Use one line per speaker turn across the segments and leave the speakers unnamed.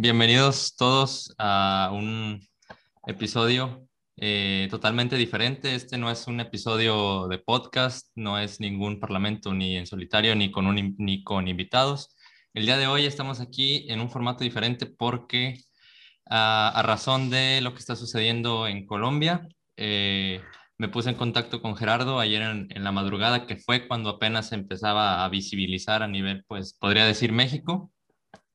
bienvenidos todos a un episodio eh, totalmente diferente. Este no es un episodio de podcast, no es ningún parlamento ni en solitario ni con, un, ni con invitados. El día de hoy estamos aquí en un formato diferente porque a, razón de lo que está sucediendo en Colombia, eh, me puse en contacto con Gerardo ayer en, en, la madrugada, que fue cuando apenas empezaba a visibilizar a nivel, pues podría decir México,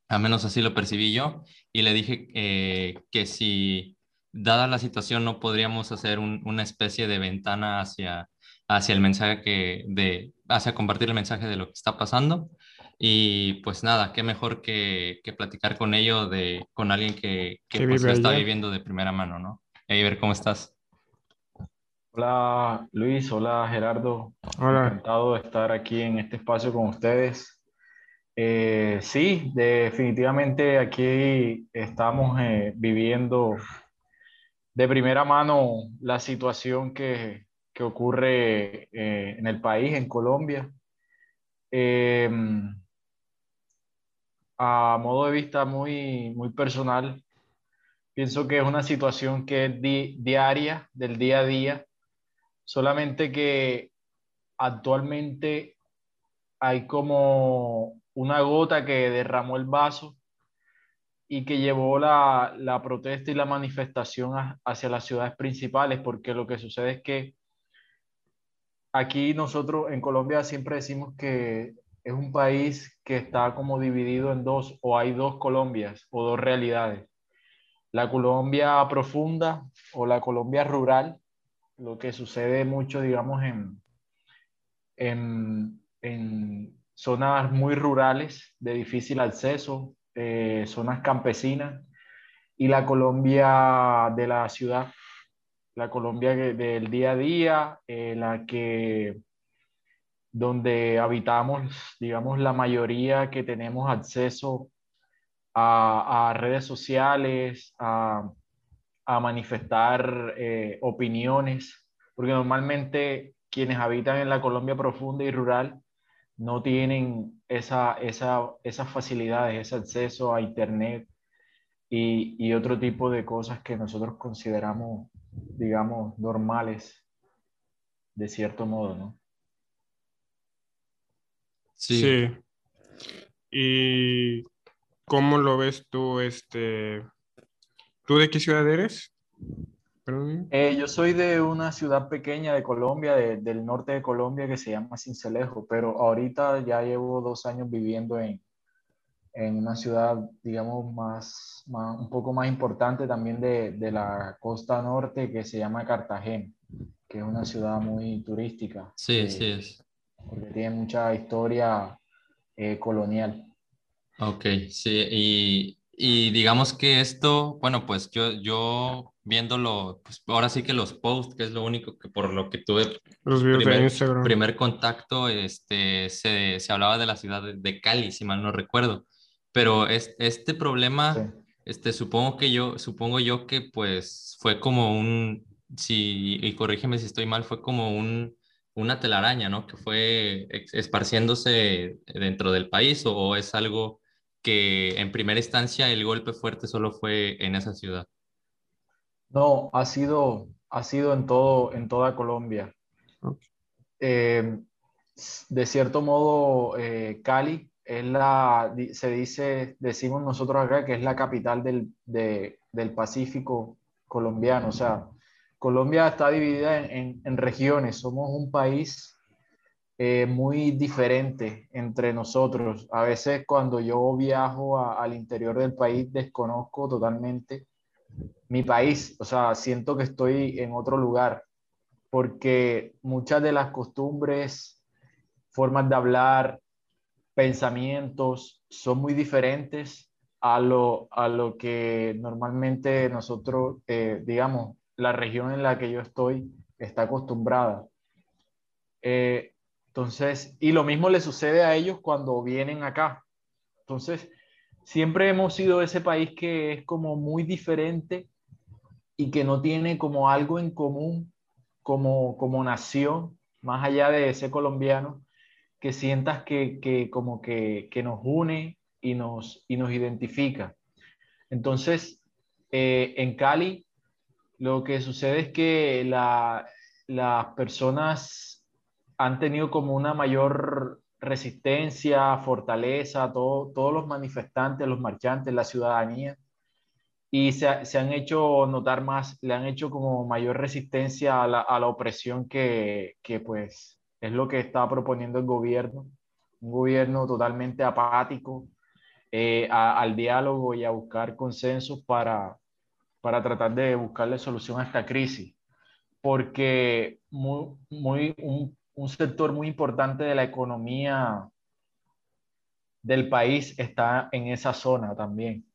a menos así lo percibí yo, y le dije eh, que si, dada la situación, no podríamos hacer una especie de ventana hacia, hacia el mensaje que, de, hacia compartir el mensaje de lo que está pasando. Y pues nada, qué mejor que, que platicar con ello de, con alguien que, que pues, lo está viviendo de primera mano, ¿no? ver ¿cómo estás?
Hola Luis, hola Gerardo. Hola. Encantado de estar aquí en este espacio con ustedes. Eh, sí, definitivamente aquí estamos eh, viviendo de primera mano la situación que, que ocurre eh, en el país, en Colombia. A modo de vista muy, muy personal, pienso que es una situación que es diaria, del día a día, solamente que actualmente hay como una gota que derramó el vaso y que llevó la, la protesta y la manifestación hacia las ciudades principales, porque lo que sucede es que aquí nosotros en Colombia siempre decimos que es un país que está como dividido en dos, o hay dos Colombias o dos realidades. La Colombia profunda o la Colombia rural, lo que sucede mucho, digamos, en, en, en zonas muy rurales de difícil acceso, eh, zonas campesinas, y la Colombia de la ciudad, la Colombia del día a día, eh, la que donde habitamos, digamos, la mayoría que tenemos acceso a, redes sociales, a, manifestar eh, opiniones, porque normalmente quienes habitan en la Colombia profunda y rural no tienen esa, esa, esas facilidades, ese acceso a Internet y, y, otro tipo de cosas que nosotros consideramos, digamos, normales, de cierto modo, ¿no?
Sí. sí. ¿Y cómo lo ves tú, este, tú de qué ciudad eres?
Eh, yo soy de una ciudad pequeña de Colombia, del norte de Colombia, que se llama Cincelejo, pero ahorita ya llevo dos años viviendo en, en una ciudad, digamos, más, un poco más importante también de, de, la costa norte, que se llama Cartagena, que es una ciudad muy turística.
Sí, eh, sí es.
Porque tiene mucha historia eh, colonial.
Ok, sí, y, y digamos que esto, bueno, pues yo, yo viéndolo, pues ahora sí que los posts, que es lo único que por lo que tuve
los primer,
primer contacto, este, se, se, hablaba de la ciudad de, Cali, si mal no recuerdo. Pero es, este problema, este, supongo que yo, supongo yo que pues fue como un, si, y corrígeme si estoy mal, fue como un, una telaraña, ¿no? Que fue esparciéndose dentro del país o, o es algo que en primera instancia el golpe fuerte solo fue en esa ciudad.
No, ha sido, ha sido en, todo, en toda Colombia. Eh, de cierto modo, eh, Cali es la, se dice, decimos nosotros acá que es la capital del, del Pacífico colombiano. O sea, Colombia está dividida en, en, regiones. Somos un país eh, muy diferente entre nosotros. A veces cuando yo viajo al interior del país desconozco totalmente mi país, o sea, siento que estoy en otro lugar, porque muchas de las costumbres, formas de hablar, pensamientos son muy diferentes a lo, a lo que normalmente nosotros, eh, digamos, la región en la que yo estoy está acostumbrada. Eh, entonces, y lo mismo le sucede a ellos cuando vienen acá. Entonces, siempre hemos sido ese país que es como muy diferente y que no tiene como algo en común como, como nación, más allá de ese colombiano, que sientas que, que como que, que, nos une y nos, y nos identifica. Entonces, eh, en Cali, lo que sucede es que las personas han tenido como una mayor resistencia, fortaleza, todos los manifestantes, los marchantes, la ciudadanía, y se, han hecho notar más, le han hecho como mayor resistencia a la, opresión que, pues es lo que está proponiendo el gobierno, un gobierno totalmente apático eh, al diálogo y a buscar consensos para, para tratar de buscarle solución a esta crisis, porque muy, muy, un, un sector muy importante de la economía del país está en esa zona también.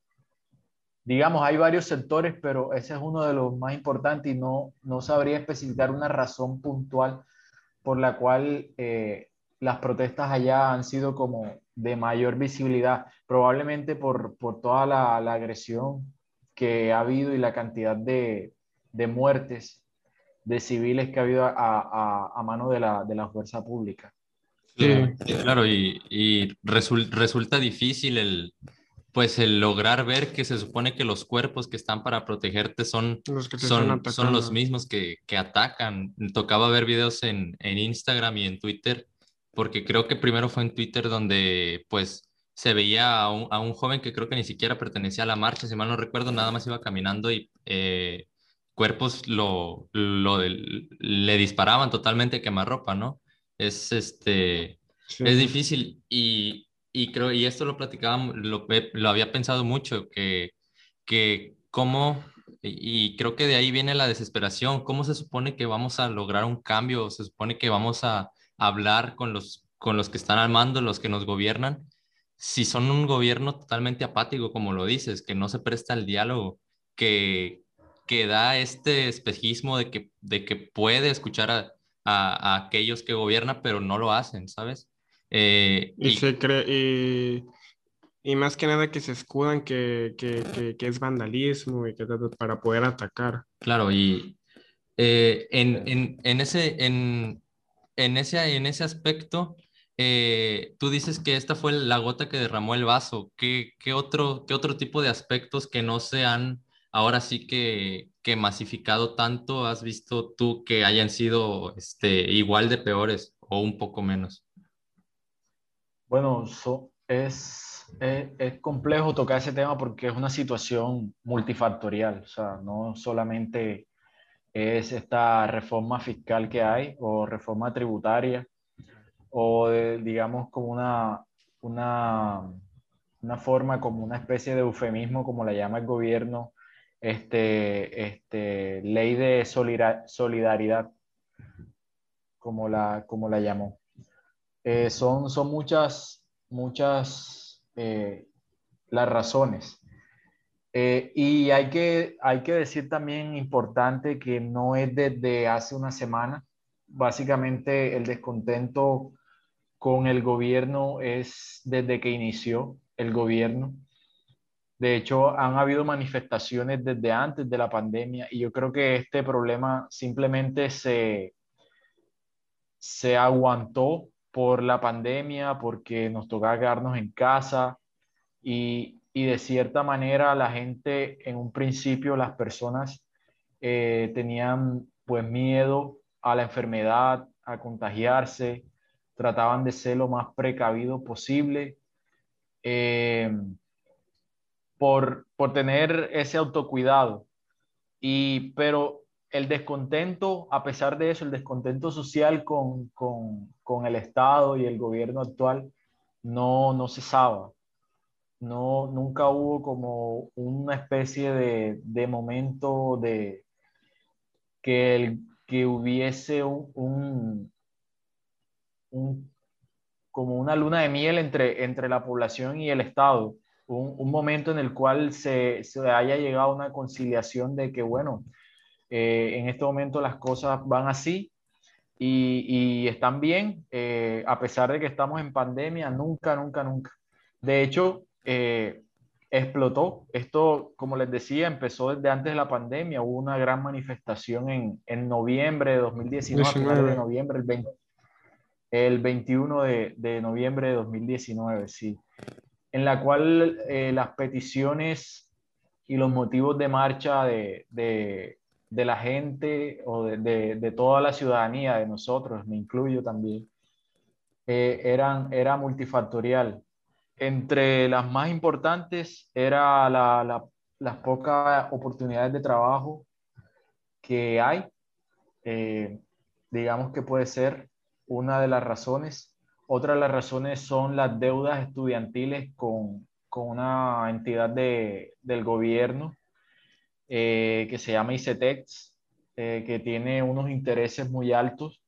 Digamos, hay varios sectores, pero ese es uno de los más importantes y no, no sabría especificar una razón puntual por la cual eh, las protestas allá han sido como de mayor visibilidad, probablemente por, por toda la, la, agresión que ha habido y la cantidad de, de muertes de civiles que ha habido a, a, mano de la, de la, fuerza pública.
Sí, claro, y, y resulta difícil el, pues el lograr ver que se supone que los cuerpos que están para protegerte son los, son, son, los mismos que, que, atacan. Tocaba ver videos en, en, Instagram y en Twitter, porque creo que primero fue en Twitter donde pues se veía a un, a un joven que creo que ni siquiera pertenecía a la marcha, si mal no recuerdo, nada más iba caminando y eh, cuerpos lo, lo le disparaban totalmente quemarropa, ¿no? Es, este, es difícil y, y, creo, y esto lo platicaba, lo, lo había pensado mucho, que, que cómo, y creo que de ahí viene la desesperación, cómo se supone que vamos a lograr un cambio, se supone que vamos a hablar con los, con los que están al mando, los que nos gobiernan, si son un gobierno totalmente apático, como lo dices, que no se presta al diálogo, que, que da este espejismo de que, de que puede escuchar a, a, aquellos que gobiernan, pero no lo hacen, ¿sabes?
Eh, y, se cree, y, y, más que nada que se escudan que, que, que, es vandalismo y que para poder atacar.
Claro, y eh, en, en, en, ese, en, en, ese, en ese aspecto, eh, tú dices que esta fue la gota que derramó el vaso. ¿Qué, qué, otro, ¿Qué otro tipo de aspectos que no se han ahora sí que, que masificado tanto, ¿has visto tú que hayan sido este, igual de peores o un poco menos?
Bueno, es, es, complejo tocar ese tema porque es una situación multifactorial, o sea, no solamente es esta reforma fiscal que hay o reforma tributaria o digamos como una, una, una forma, como una especie de eufemismo, como la llama el gobierno, este, este, ley de solidaridad, como la, como la llamó. Eh, son, son muchas, muchas eh, las razones. Eh, y hay que, hay que decir también importante que no es desde hace una semana. Básicamente el descontento con el gobierno es desde que inició el gobierno. De hecho, han habido manifestaciones desde antes de la pandemia y yo creo que este problema simplemente se, se aguantó por la pandemia, porque nos tocaba quedarnos en casa y, y de cierta manera la gente, en un principio las personas eh, tenían pues miedo a la enfermedad, a contagiarse, trataban de ser lo más precavido posible. Eh, por, por tener ese autocuidado. Y, pero el descontento, a pesar de eso, el descontento social con, con, con el Estado y el gobierno actual no, no cesaba. No, nunca hubo como una especie de, de momento de que, el, que hubiese un, un, como una luna de miel entre, entre la población y el Estado un, momento en el cual se, se, haya llegado a una conciliación de que, bueno, eh, en este momento las cosas van así y, y están bien, eh, a pesar de que estamos en pandemia, nunca, nunca, nunca. De hecho, eh, explotó. Esto, como les decía, empezó desde antes de la pandemia. Hubo una gran manifestación en, en noviembre de 2019, de noviembre, el, 20, el 21 de, de, noviembre de 2019, sí en la cual eh, las peticiones y los motivos de marcha de, de, la gente o de, de, toda la ciudadanía, de nosotros, me incluyo también, eh, eran, era multifactorial. Entre las más importantes era la, la, las pocas oportunidades de trabajo que hay. Eh, digamos que puede ser una de las razones. Otra de las razones son las deudas estudiantiles con, con una entidad de, del gobierno eh, que se llama ICETEX, eh, que tiene unos intereses muy altos.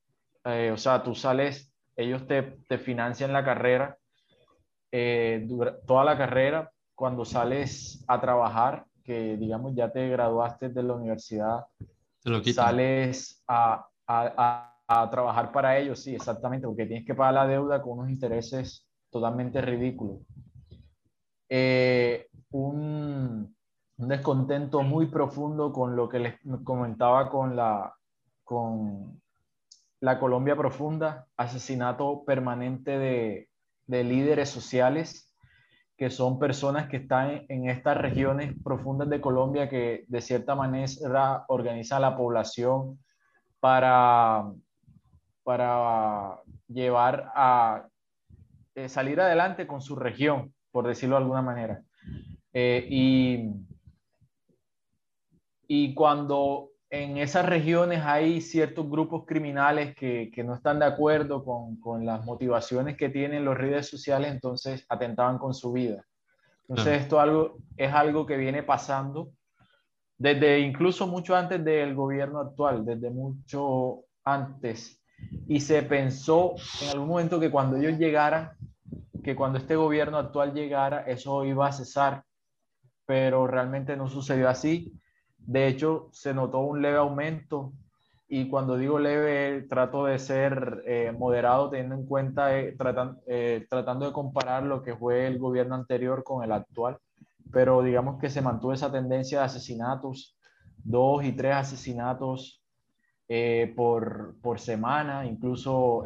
Eh, o sea, tú sales, ellos te, te financian la carrera, toda la carrera, cuando sales a trabajar, que digamos ya te graduaste de la universidad, sales a, a, a, a trabajar para ellos, sí, exactamente, porque tienes que pagar la deuda con unos intereses totalmente ridículos. Eh, un, descontento muy profundo con lo que les comentaba con la, con la Colombia profunda, asesinato permanente de, de líderes sociales, que son personas que están en estas regiones profundas de Colombia que de cierta manera organizan la población para, para llevar a eh, salir adelante con su región por decirlo de alguna manera. Eh, y, y cuando en esas regiones hay ciertos grupos criminales que, que no están de acuerdo con, con, las motivaciones que tienen los redes sociales, entonces atentaban con su vida. Entonces esto algo, es algo que viene pasando desde incluso mucho antes del gobierno actual, desde mucho antes. Y se pensó en algún momento que cuando ellos llegaran que cuando este gobierno actual llegara eso iba a cesar, pero realmente no sucedió así. De hecho, se notó un leve aumento. Y cuando digo leve trato de ser eh, moderado teniendo en cuenta, eh, eh, tratando de comparar lo que fue el gobierno anterior con el actual, pero digamos que se mantuvo esa tendencia de asesinatos, dos y tres asesinatos por, por semana, incluso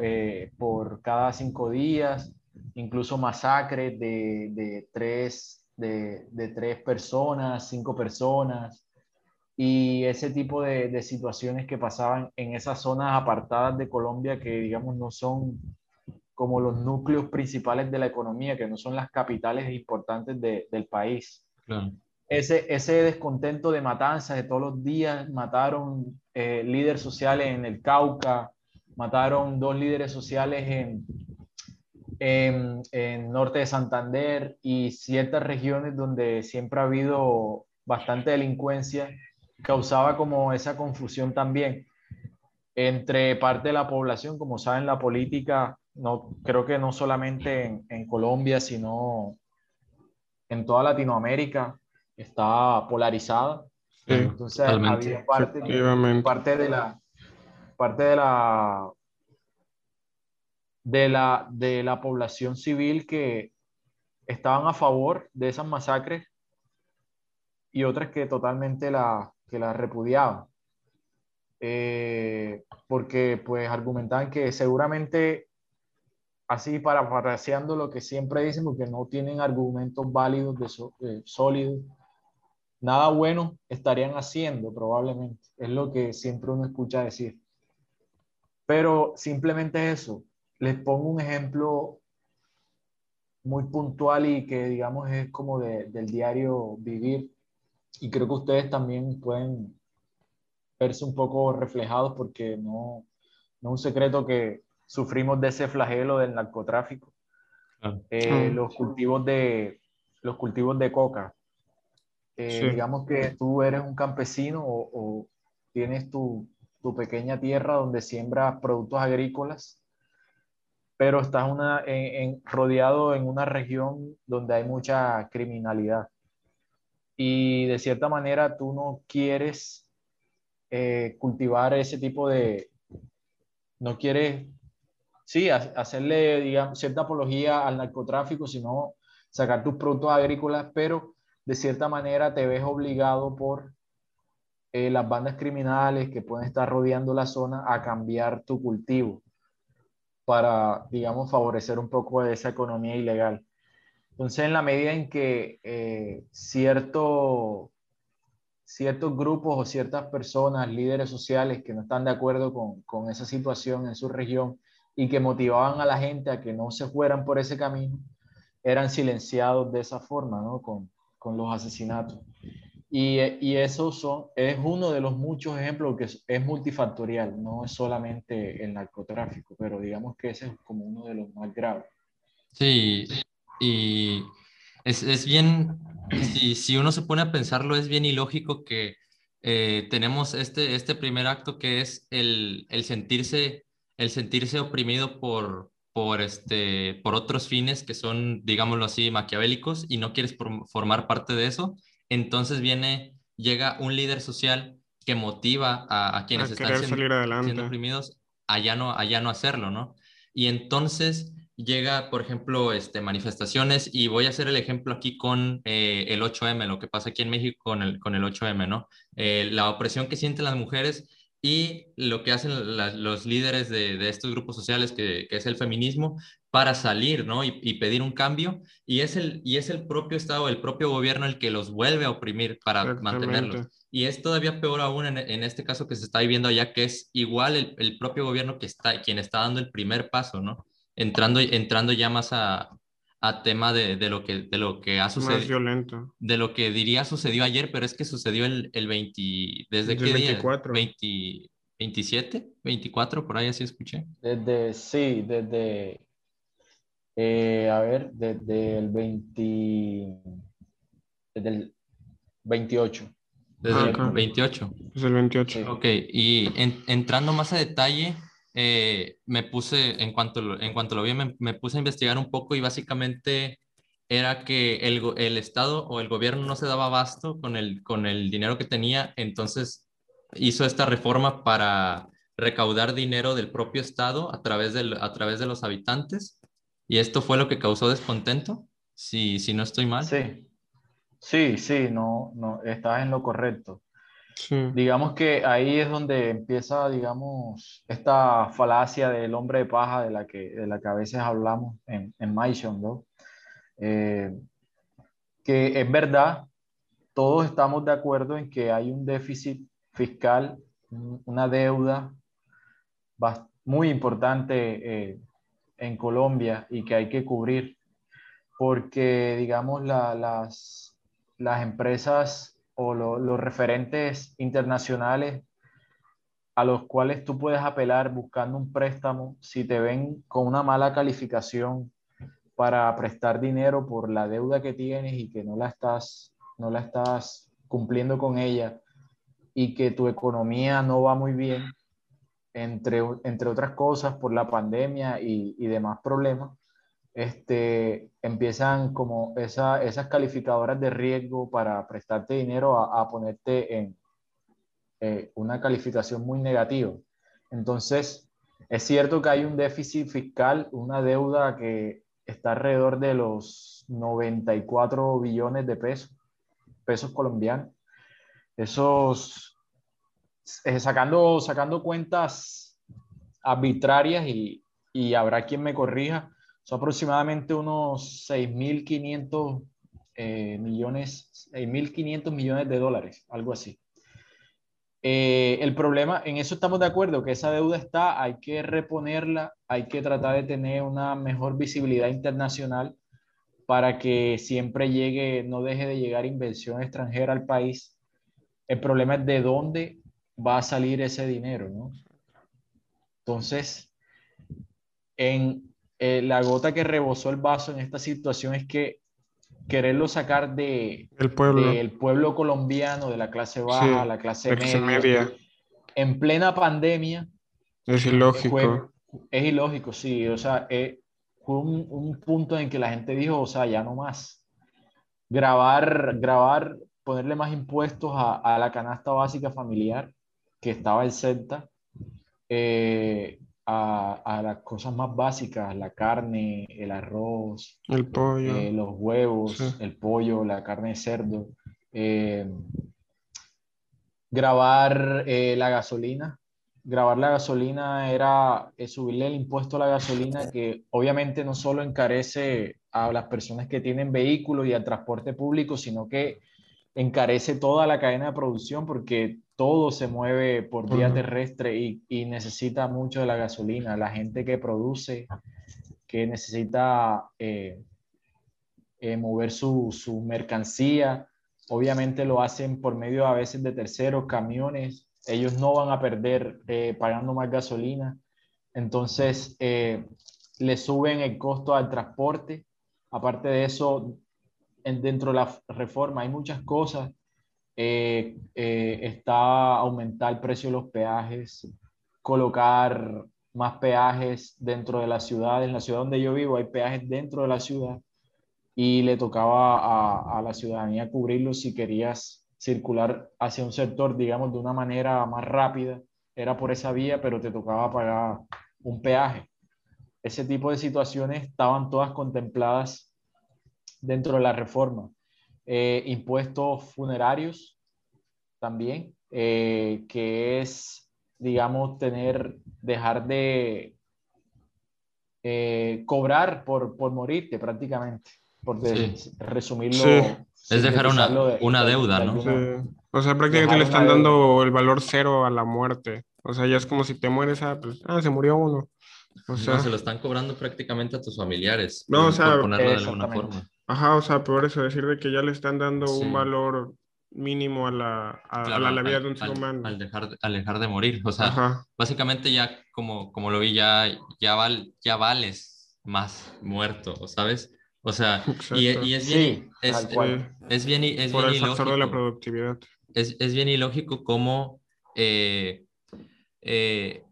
por cada cinco días incluso masacres de, de tres, de, de, tres personas, cinco personas, y ese tipo de, de, situaciones que pasaban en esas zonas apartadas de Colombia que, digamos, no son como los núcleos principales de la economía, que no son las capitales importantes del país. Ese, ese descontento de matanzas de todos los días, mataron eh, líderes sociales en el Cauca, mataron dos líderes sociales en, en, en, norte de Santander y ciertas regiones donde siempre ha habido bastante delincuencia, causaba como esa confusión también entre parte de la población, como saben, la política, no, creo que no solamente en, en Colombia, sino en toda Latinoamérica, está polarizada. Entonces, había parte, parte, de la, parte de la de la, de la población civil que estaban a favor de esas masacres y otras que totalmente la, que la repudiaban. Eh, porque pues argumentaban que seguramente así parafraseando lo que siempre dicen porque no tienen argumentos válidos de, sólidos nada bueno estarían haciendo probablemente. Es lo que siempre uno escucha decir. Pero simplemente eso. Les pongo un ejemplo muy puntual y que digamos es como de, del diario vivir. Y creo que ustedes también pueden verse un poco reflejados porque no, no es un secreto que sufrimos de ese flagelo del narcotráfico. Eh, los cultivos de los cultivos de coca. Eh, digamos que tú eres un campesino o, o tienes tu, tu, pequeña tierra donde siembras productos agrícolas pero estás una, en, rodeado en una región donde hay mucha criminalidad. Y de cierta manera tú no quieres eh, cultivar ese tipo de, no quieres, sí, hacerle, digamos, cierta apología al narcotráfico, sino sacar tus productos agrícolas, pero de cierta manera te ves obligado por eh, las bandas criminales que pueden estar rodeando la zona a cambiar tu cultivo para, digamos, favorecer un poco esa economía ilegal. Entonces, en la medida en que eh, cierto, ciertos grupos o ciertas personas, líderes sociales que no están de acuerdo con, con esa situación en su región y que motivaban a la gente a que no se fueran por ese camino, eran silenciados de esa forma, ¿no? Con, con los asesinatos. Y, y, eso son, es uno de los muchos ejemplos que es, multifactorial, no es solamente el narcotráfico, pero digamos que ese es como uno de los más graves.
Sí, y es, es bien, si, si, uno se pone a pensarlo, es bien ilógico que eh, tenemos este, este primer acto que es el, el, sentirse, el sentirse oprimido por, por, este, por otros fines que son, digámoslo así, maquiavélicos y no quieres formar parte de eso entonces viene, llega un líder social que motiva a, quienes están siendo, oprimidos a ya, no, a no hacerlo, ¿no? Y entonces llega, por ejemplo, este, manifestaciones, y voy a hacer el ejemplo aquí con eh, el 8M, lo que pasa aquí en México con el, con el 8M, ¿no? Eh, la opresión que sienten las mujeres y lo que hacen los líderes de, estos grupos sociales, que, es el feminismo, para salir ¿no? y, pedir un cambio. Y es, el, y es el propio Estado, el propio gobierno el que los vuelve a oprimir para mantenerlos. Y es todavía peor aún en, en, este caso que se está viviendo allá, que es igual el, el, propio gobierno que está, quien está dando el primer paso, ¿no? Entrando, entrando ya más a, a tema de, de, lo que, de lo que ha sucedido.
Más violento.
De lo que diría sucedió ayer, pero es que sucedió el, el 20... ¿Desde qué 24. día? 20, 27, 24, por ahí así escuché.
Desde, sí, desde... Eh, a ver, desde el 20... Desde el 28.
Desde el 28.
Desde el 28.
Ok, y entrando más a detalle, eh, me puse, en cuanto, en cuanto lo vi, me, puse a investigar un poco y básicamente era que el, el, Estado o el gobierno no se daba abasto con el, con el dinero que tenía, entonces hizo esta reforma para recaudar dinero del propio Estado a través, del, a través de los habitantes y esto fue lo que causó descontento, si, si no estoy mal.
Sí, sí, sí, no, no, estás en lo correcto. Digamos que ahí es donde empieza, digamos, esta falacia del hombre de paja de la que, de la que a veces hablamos en, en ¿no? Eh, que es verdad, todos estamos de acuerdo en que hay un déficit fiscal, una deuda muy importante eh, en Colombia y que hay que cubrir, porque, digamos, las, las empresas o los referentes internacionales a los cuales tú puedes apelar buscando un préstamo si te ven con una mala calificación para prestar dinero por la deuda que tienes y que no la estás, no la estás cumpliendo con ella y que tu economía no va muy bien, entre, entre otras cosas por la pandemia y, y demás problemas, este, empiezan como esa, esas calificadoras de riesgo para prestarte dinero a, ponerte en eh, una calificación muy negativa. Entonces, es cierto que hay un déficit fiscal, una deuda que está alrededor de los 94 billones de pesos, pesos colombianos. Esos, eh, sacando, sacando cuentas arbitrarias y, y habrá quien me corrija, son aproximadamente unos 6.500 eh, millones, 6.500 millones de dólares, algo así. Eh, el problema, en eso estamos de acuerdo, que esa deuda está, hay que reponerla, hay que tratar de tener una mejor visibilidad internacional para que siempre llegue, no deje de llegar inversión extranjera al país. El problema es de dónde va a salir ese dinero, ¿no? Entonces, en, eh, la gota que rebosó el vaso en esta situación es que quererlo sacar de,
el pueblo.
del pueblo colombiano, de la clase baja, la clase media, en plena pandemia.
Es ilógico.
es ilógico, sí. O sea, eh, fue un, un, punto en que la gente dijo, o sea, ya no más. Grabar, grabar, ponerle más impuestos a, a la canasta básica familiar que estaba el CENTA. Eh, a, las cosas más básicas, la carne, el arroz,
el pollo,
eh, los huevos, el pollo, la carne de cerdo. Eh, grabar eh, la gasolina. Grabar la gasolina era subirle el impuesto a la gasolina que obviamente no solo encarece a las personas que tienen vehículos y al transporte público, sino que encarece toda la cadena de producción porque todo se mueve por vía terrestre y, necesita mucho de la gasolina. La gente que produce, que necesita eh, eh, mover su, su, mercancía, obviamente lo hacen por medio a veces de terceros, camiones. Ellos no van a perder eh, pagando más gasolina. Entonces, le suben el costo al transporte. Aparte de eso, dentro de la reforma hay muchas cosas. Eh, eh, está aumentar el precio de los peajes, colocar más peajes dentro de la ciudad. En la ciudad donde yo vivo hay peajes dentro de la ciudad y le tocaba a, a la ciudadanía cubrirlos si querías circular hacia un sector, digamos, de una manera más rápida. Era por esa vía, pero te tocaba pagar un peaje. Ese tipo de situaciones estaban todas contempladas dentro de la reforma. Eh, impuestos funerarios también, eh, que es, digamos, tener, dejar de eh, cobrar por, por morirte prácticamente, por resumirlo.
Es dejar una, una deuda, ¿no?
O sea, prácticamente le están dando el valor cero a la muerte. O sea, ya es como si te mueres, ah, pues, ah, se murió uno.
O sea, se lo están cobrando prácticamente a tus familiares. No, o sea, ponerlo de alguna forma.
Ajá, o sea, por eso decir de que ya le están dando un valor mínimo a la, a, la, vida de un ser humano.
Al dejar, al dejar de morir. O sea, básicamente ya, como, como lo vi, ya, ya, val, ya vales más muerto, ¿sabes? O sea, y, y, es bien, es, es, bien, es
por
bien
el factor de la productividad.
Es, es bien ilógico cómo eh, eh,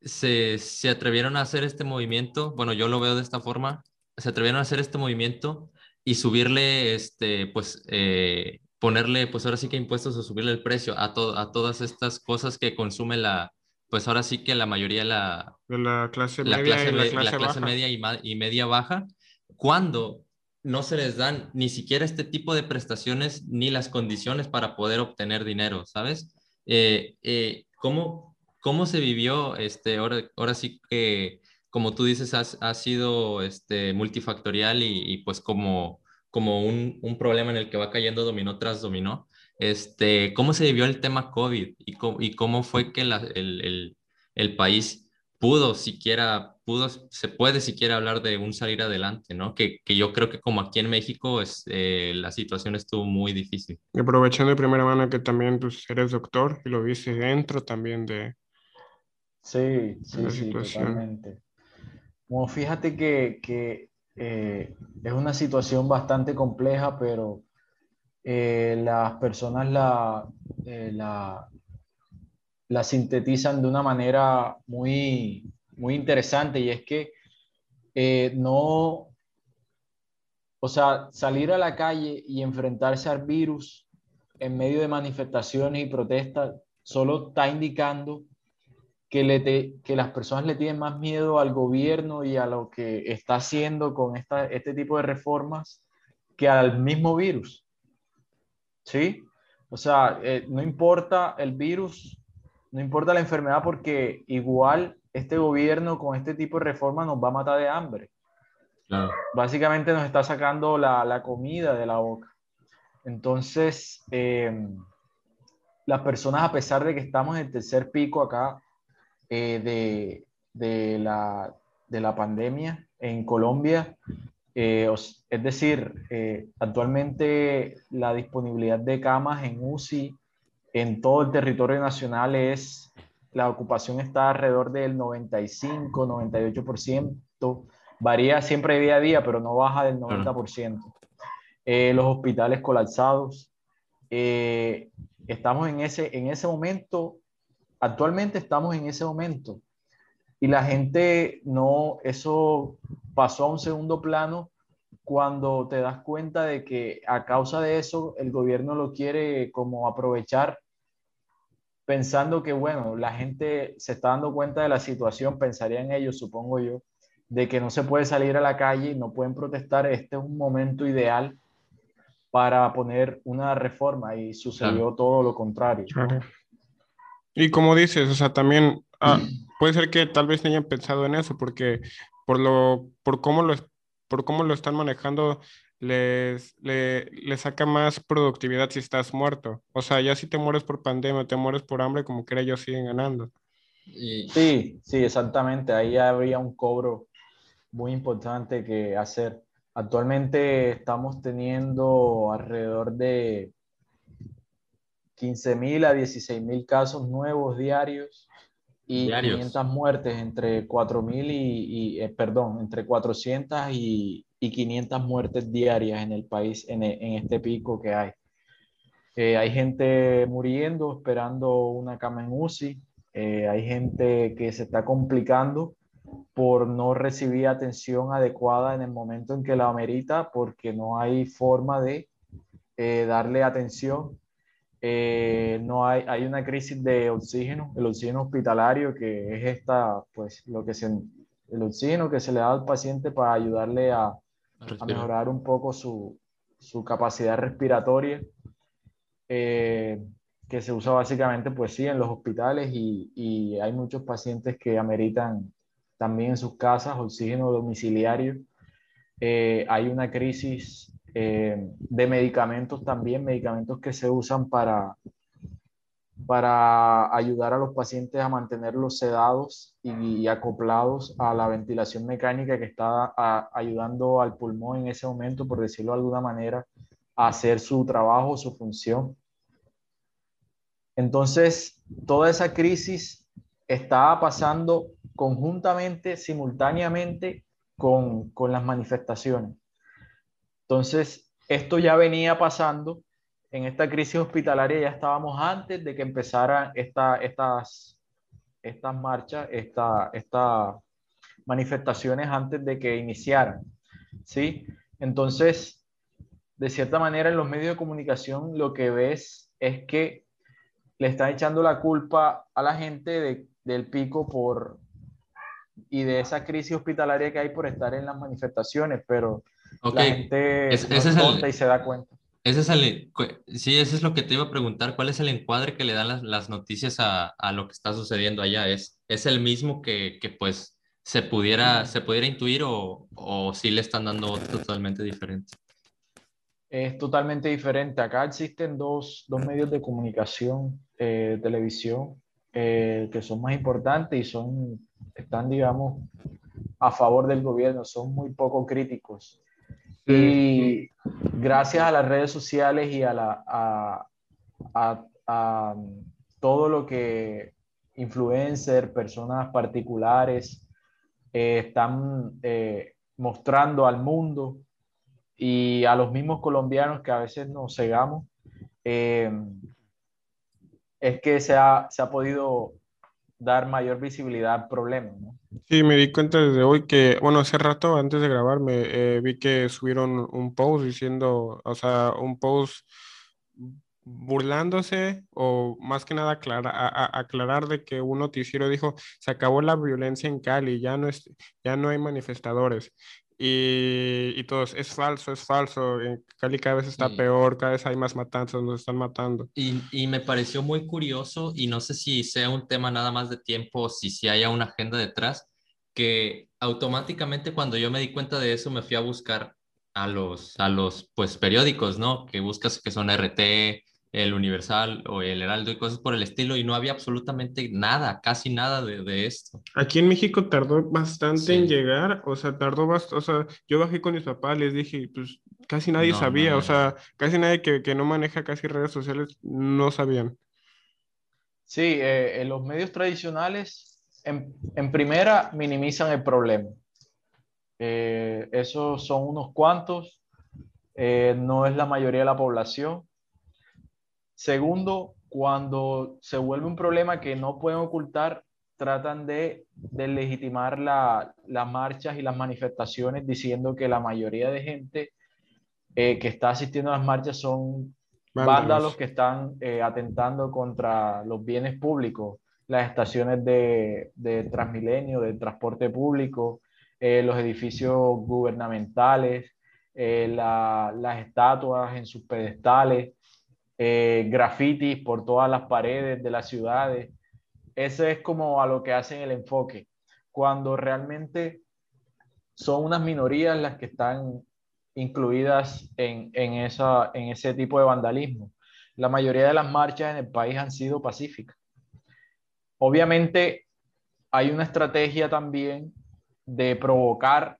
se, se atrevieron a hacer este movimiento. Bueno, yo lo veo de esta forma. Se atrevieron a hacer este movimiento y subirle, este, pues, eh, ponerle, pues ahora sí que impuestos o subirle el precio a, a todas estas cosas que consume la, pues ahora sí que la mayoría de la,
la clase media, y, la
clase, media y, media baja, cuando no se les dan ni siquiera este tipo de prestaciones ni las condiciones para poder obtener dinero, ¿sabes? Eh, eh, ¿cómo, ¿Cómo se vivió, este, ahora, ahora sí que como tú dices, ha, sido este, multifactorial y, pues como, como un, un, problema en el que va cayendo dominó tras dominó. Este, ¿Cómo se vivió el tema COVID y cómo, y cómo fue que la, el, el, el, país pudo siquiera, pudo, se puede siquiera hablar de un salir adelante, ¿no? Que, que yo creo que como aquí en México es, eh, la situación estuvo muy difícil.
Y aprovechando de primera mano que también tú eres doctor y lo viste dentro también de...
Sí, sí, sí, totalmente. Bueno, fíjate que, eh, es una situación bastante compleja, pero eh, las personas eh, la, la, sintetizan de una manera muy, muy interesante y es que no, o sea, salir a la calle y enfrentarse al virus en medio de manifestaciones y protestas solo está indicando que, le que las personas le tienen más miedo al gobierno y a lo que está haciendo con esta, este tipo de reformas que al mismo virus. ¿Sí? O sea, eh, no importa el virus, no importa la enfermedad, porque igual este gobierno con este tipo de reformas nos va a matar de hambre. Básicamente nos está sacando la, la, comida de la boca. Entonces, eh, las personas, a pesar de que estamos en el tercer pico acá, eh, de, de, la, de, la, pandemia en Colombia. Eh, es decir, eh, actualmente la disponibilidad de camas en UCI en todo el territorio nacional es, la ocupación está alrededor del 95, 98%, varía siempre día a día, pero no baja del 90%. los hospitales colapsados. estamos en ese, en ese momento actualmente estamos en ese momento y la gente no, eso pasó a un segundo plano cuando te das cuenta de que a causa de eso el gobierno lo quiere como aprovechar pensando que, bueno, la gente se está dando cuenta de la situación, pensaría en ello, supongo yo, de que no se puede salir a la calle y no pueden protestar, este es un momento ideal para poner una reforma y sucedió todo lo contrario.
Y como dices, o sea, también ah, puede ser que tal vez hayan pensado en eso, porque por lo, por cómo lo, por cómo lo están manejando les, le, saca más productividad si estás muerto. O sea, ya si te mueres por pandemia, te mueres por hambre, como que ellos siguen ganando.
Sí, sí, exactamente. Ahí habría un cobro muy importante que hacer. Actualmente estamos teniendo alrededor de 15 mil a 16 mil casos nuevos diarios y 500 muertes entre 4 mil y, eh, perdón, entre 400 y, y 500 muertes diarias en el país en, en este pico que hay. Eh, hay gente muriendo esperando una cama en UCI, eh, hay gente que se está complicando por no recibir atención adecuada en el momento en que la amerita porque no hay forma de eh, darle atención. No hay, hay una crisis de oxígeno, el oxígeno hospitalario, que es esta, pues lo que se, el oxígeno que se le da al paciente para ayudarle a, a mejorar un poco su, su capacidad respiratoria, eh, que se usa básicamente, pues sí, en los hospitales y, y, hay muchos pacientes que ameritan también en sus casas oxígeno domiciliario. Eh, hay una crisis eh, de medicamentos también, medicamentos que se usan para, para ayudar a los pacientes a mantenerlos sedados y, acoplados a la ventilación mecánica que está ayudando al pulmón en ese momento, por decirlo de alguna manera, a hacer su trabajo, su función. Entonces, toda esa crisis está pasando conjuntamente, simultáneamente con, con las manifestaciones. Entonces, esto ya venía pasando en esta crisis hospitalaria ya estábamos antes de que empezaran esta, estas, estas marchas, estas esta manifestaciones antes de que iniciaran. ¿sí? Entonces, de cierta manera, en los medios de comunicación lo que ves es que le están echando la culpa a la gente de, del pico por y de esa crisis hospitalaria que hay por estar en las manifestaciones, pero la gente es, y se da cuenta.
Ese es el, sí, eso es lo que te iba a preguntar. ¿Cuál es el encuadre que le dan las, las noticias a, a, lo que está sucediendo allá? ¿Es, es el mismo que, que pues se pudiera, se pudiera intuir o, o sí le están dando otro totalmente diferente?
Es totalmente diferente. Acá existen dos, dos medios de comunicación, eh, televisión, eh, que son más importantes y son, están, digamos, a favor del gobierno, son muy poco críticos. Y gracias a las redes sociales y a, la, a, a, todo lo que influencers, personas particulares eh, están eh, mostrando al mundo y a los mismos colombianos que a veces nos cegamos, eh, es que se ha, se ha podido dar mayor visibilidad al problema. ¿no?
Sí, me di cuenta desde hoy que, bueno, hace rato antes de grabarme, eh, vi que subieron un post diciendo, o sea, un post burlándose o más que nada aclarar, aclarar de que un noticiero dijo, se acabó la violencia en Cali, ya no, es, ya no hay manifestadores. Y, y todos, es falso, es falso, en Cali cada vez está peor, cada vez hay más matanzas, nos están matando.
Y, y, me pareció muy curioso, y no sé si sea un tema nada más de tiempo, si, si haya una agenda detrás, que automáticamente cuando yo me di cuenta de eso me fui a buscar a los, a los pues, periódicos, ¿no? Que buscas que son RT, el Universal o el Heraldo y cosas por el estilo y no había absolutamente nada, casi nada de, de esto.
Aquí en México tardó bastante en llegar, o sea, tardó bastante, o sea, yo bajé con mis papás, les dije, pues casi nadie sabía, o sea, casi nadie que, que, no maneja casi redes sociales no sabían.
Sí, eh, en los medios tradicionales, en, en, primera, minimizan el problema. Eh, esos son unos cuantos, eh, no es la mayoría de la población Segundo, cuando se vuelve un problema que no pueden ocultar, tratan de, legitimar las marchas y las manifestaciones diciendo que la mayoría de gente eh, que está asistiendo a las marchas son vándalos, que están eh, atentando contra los bienes públicos, las estaciones de, Transmilenio, de transporte público, eh, los edificios gubernamentales, las estatuas en sus pedestales eh, grafitis por todas las paredes de las ciudades. Ese es como a lo que hacen el enfoque, cuando realmente son unas minorías las que están incluidas en, en, esa, en ese tipo de vandalismo. La mayoría de las marchas en el país han sido pacíficas. Obviamente hay una estrategia también de provocar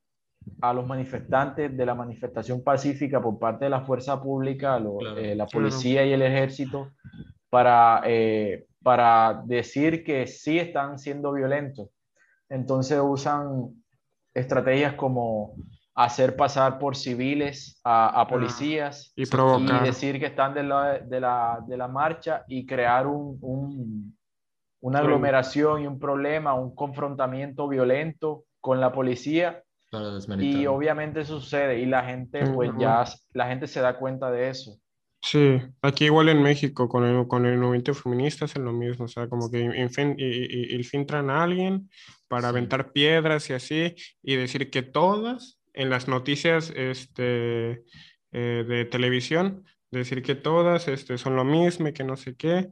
a los manifestantes de la manifestación pacífica por parte de la fuerza pública, eh, la policía y el ejército, para, eh, para decir que sí están siendo violentos. Entonces usan estrategias como hacer pasar por civiles a, a policías
y, provocar.
y decir que están de la, de la, de la marcha y crear un, un, una aglomeración y un problema, un confrontamiento violento con la policía. Y obviamente sucede y la gente, pues ya, la gente se da cuenta de eso.
Sí, aquí igual en México con el, con el movimiento feminista es lo mismo, o sea, como que infiltran a alguien para aventar piedras y así, y decir que todas en las noticias este, eh, de televisión decir que todas este, son lo mismo y que no sé qué,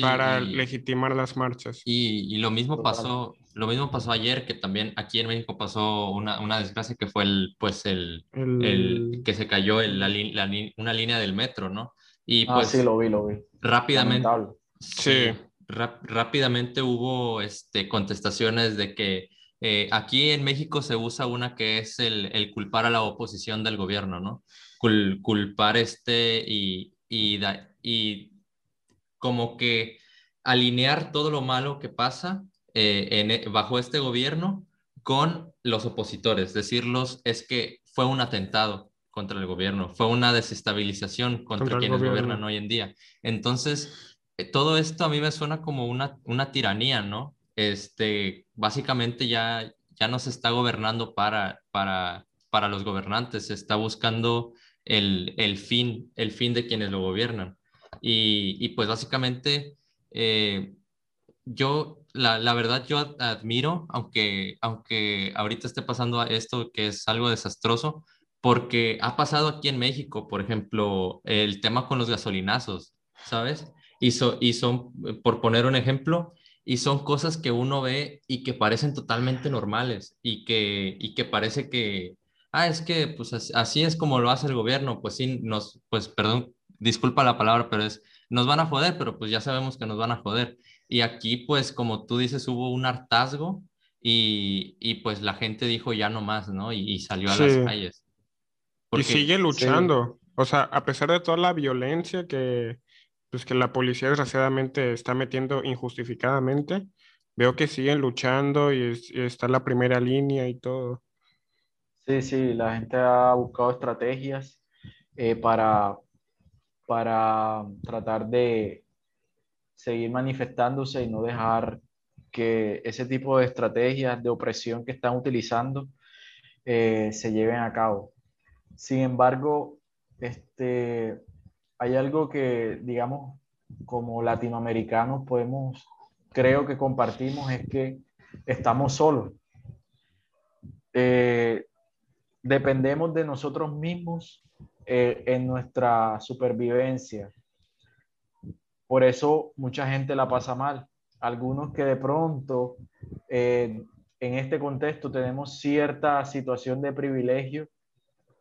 para legitimar las marchas.
Y, y, lo mismo pasó, lo mismo pasó ayer, que también aquí en México pasó una, una desgracia que fue el, pues el, el... que se cayó el, la, la, una línea del metro, ¿no?
Y ah, pues, sí, lo vi, lo vi.
Rápidamente, sí, rápidamente hubo este, contestaciones de que eh, aquí en México se usa una que es el, el culpar a la oposición del gobierno, ¿no? culpar este y, y, y, como que alinear todo lo malo que pasa eh, en, e, bajo este gobierno con los opositores, decirlos es que fue un atentado contra el gobierno, fue una desestabilización contra, quienes gobiernan hoy en día. Entonces, eh, todo esto a mí me suena como una, una tiranía, ¿no? Este, básicamente ya, ya no se está gobernando para, para, para los gobernantes, se está buscando el, el, fin, el fin de quienes lo gobiernan. Y, y pues básicamente eh, yo, la, la, verdad, yo admiro, aunque, aunque ahorita esté pasando esto que es algo desastroso, porque ha pasado aquí en México, por ejemplo, el tema con los gasolinazos, ¿sabes? Y, y son, por poner un ejemplo, y son cosas que uno ve y que parecen totalmente normales y que, y que parece que, ah, es que pues así, es como lo hace el gobierno, pues sí, nos, pues perdón, disculpa la palabra, pero es, nos van a joder, pero pues ya sabemos que nos van a joder. Y aquí, pues como tú dices, hubo un hartazgo y, y pues la gente dijo ya no más, ¿no? Y, salió a las calles.
y sigue luchando. O sea, a pesar de toda la violencia que, pues, que la policía desgraciadamente está metiendo injustificadamente, veo que siguen luchando y, y está la primera línea y todo.
Sí, sí, la gente ha buscado estrategias eh, para, para tratar de seguir manifestándose y no dejar que ese tipo de estrategias de opresión que están utilizando eh, se lleven a cabo. Sin embargo, este, hay algo que, digamos, como latinoamericanos podemos, creo que compartimos, es que estamos solos. Eh, dependemos de nosotros mismos eh, en nuestra supervivencia. Por eso mucha gente la pasa mal. Algunos que de pronto eh, en este contexto tenemos cierta situación de privilegio,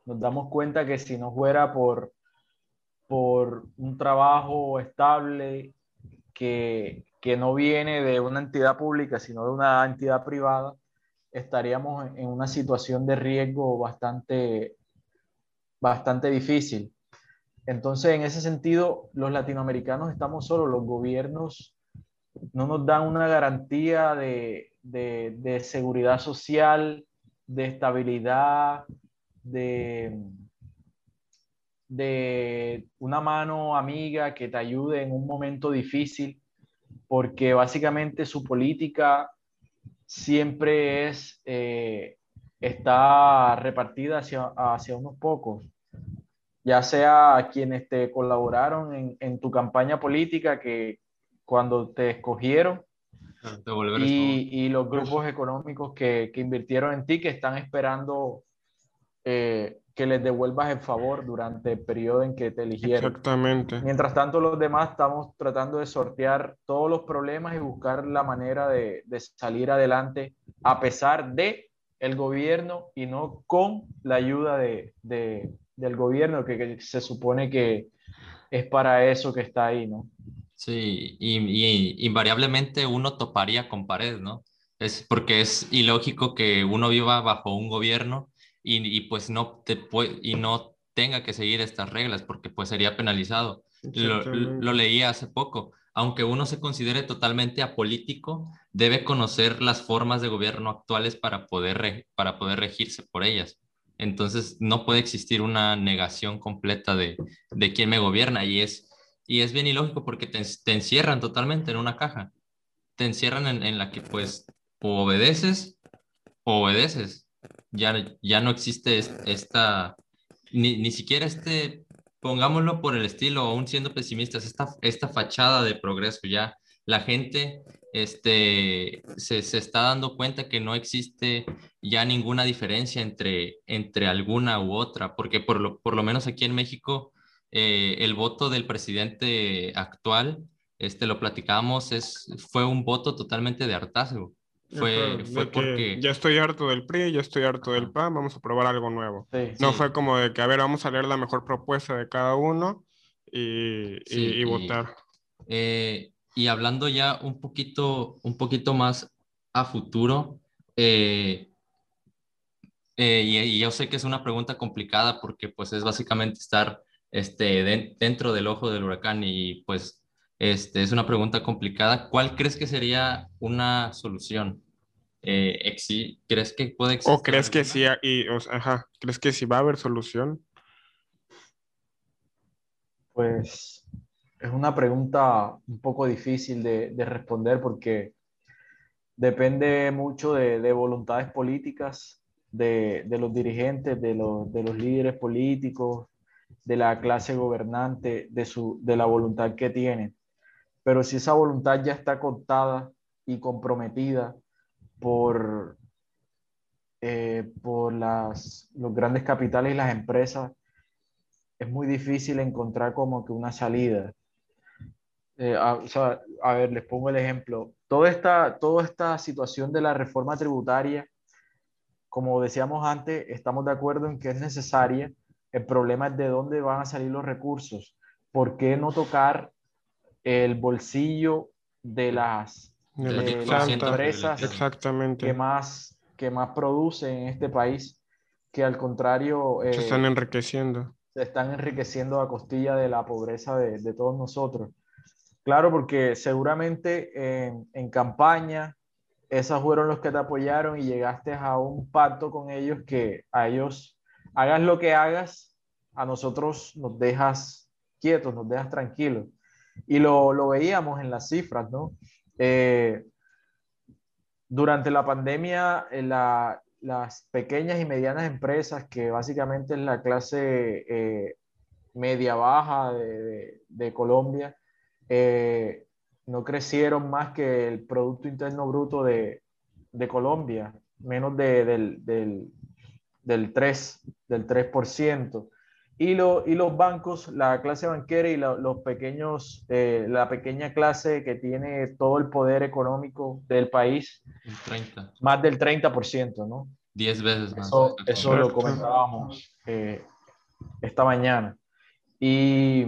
nos damos cuenta que si no fuera por, por un trabajo estable que, que no viene de una entidad pública, sino de una entidad privada, estaríamos en una situación de riesgo bastante, bastante difícil. Entonces, en ese sentido, los latinoamericanos estamos solos, los gobiernos no nos dan una garantía de, seguridad social, de estabilidad, de, una mano amiga que te ayude en un momento difícil, porque básicamente su política siempre es, eh, está repartida hacia unos pocos, ya sea quienes te colaboraron en, en tu campaña política, que cuando te escogieron, ah, y, y, los grupos económicos que, que, invirtieron en ti, que están esperando eh, que les devuelvas el favor durante el periodo en que te eligieron.
Exactamente.
Mientras tanto, los demás estamos tratando de sortear todos los problemas y buscar la manera de, de salir adelante a pesar de el gobierno y no con la ayuda de, del gobierno, que, se supone que es para eso que está ahí, ¿no?
Sí, y, invariablemente uno toparía con pared, ¿no? Es porque es ilógico que uno viva bajo un gobierno y, y pues no te y no tenga que seguir estas reglas porque pues sería penalizado. Lo, lo, leí hace poco. Aunque uno se considere totalmente apolítico, debe conocer las formas de gobierno actuales para poder, para poder regirse por ellas. Entonces, no puede existir una negación completa de, de quién me gobierna y es, y es bien ilógico porque te, encierran totalmente en una caja. Te encierran en, la que pues obedeces o obedeces. Ya, ya no existe esta, ni, ni siquiera este pongámoslo por el estilo, aún siendo pesimistas, esta, esta fachada de progreso ya, la gente este, se, se, está dando cuenta que no existe ya ninguna diferencia entre, entre alguna u otra, porque por lo, por lo menos aquí en México, eh, el voto del presidente actual, este, lo platicamos, es, fue un voto totalmente de hartazgo. Fue, fue porque...
Ya estoy harto del PRI, ya estoy harto del PAN, vamos a probar algo nuevo. no fue como de que, a ver, vamos a leer la mejor propuesta de cada uno y, y, votar.
Eh, y hablando ya un poquito, un poquito más a futuro, eh, eh, y, yo sé que es una pregunta complicada porque pues es básicamente estar este, dentro del ojo del huracán y pues este, es una pregunta complicada. ¿Cuál crees que sería una solución? Eh, ¿Crees que puede existir?
¿O crees que sí, y, ajá, crees que sí va a haber solución?
Pues es una pregunta un poco difícil de, responder porque depende mucho de, voluntades políticas de, los dirigentes, de los, de los líderes políticos, de la clase gobernante, de, su, de la voluntad que tienen. Pero si esa voluntad ya está contada y comprometida por, eh, por las, los grandes capitales y las empresas, es muy difícil encontrar como que una salida. Eh, a, a, ver, les pongo el ejemplo. Toda esta, toda esta situación de la reforma tributaria, como decíamos antes, estamos de acuerdo en que es necesaria. El problema es de dónde van a salir los recursos. ¿Por qué no tocar el bolsillo de las, empresas
Exactamente.
Que, más, que más producen en este país, que al contrario...
se están eh, enriqueciendo.
Se están enriqueciendo a costilla de la pobreza de, de todos nosotros. Claro, porque seguramente en, en campaña esos fueron los que te apoyaron y llegaste a un pacto con ellos que a ellos, hagas lo que hagas, a nosotros nos dejas quietos, nos dejas tranquilos. Y lo, lo veíamos en las cifras, ¿no? Eh, durante la pandemia, eh, la, las pequeñas y medianas empresas, que básicamente es la clase eh, media-baja de, de, Colombia, no crecieron más que el Producto Interno Bruto de, de Colombia, menos de, del, del, del 3%. Del 3%. Y, y los bancos, la clase banquera y los pequeños, eh, la pequeña clase que tiene todo el poder económico del país,
30.
más del 30%, ¿no?
10 veces más.
Eso, eso lo comentábamos eh, esta mañana. Y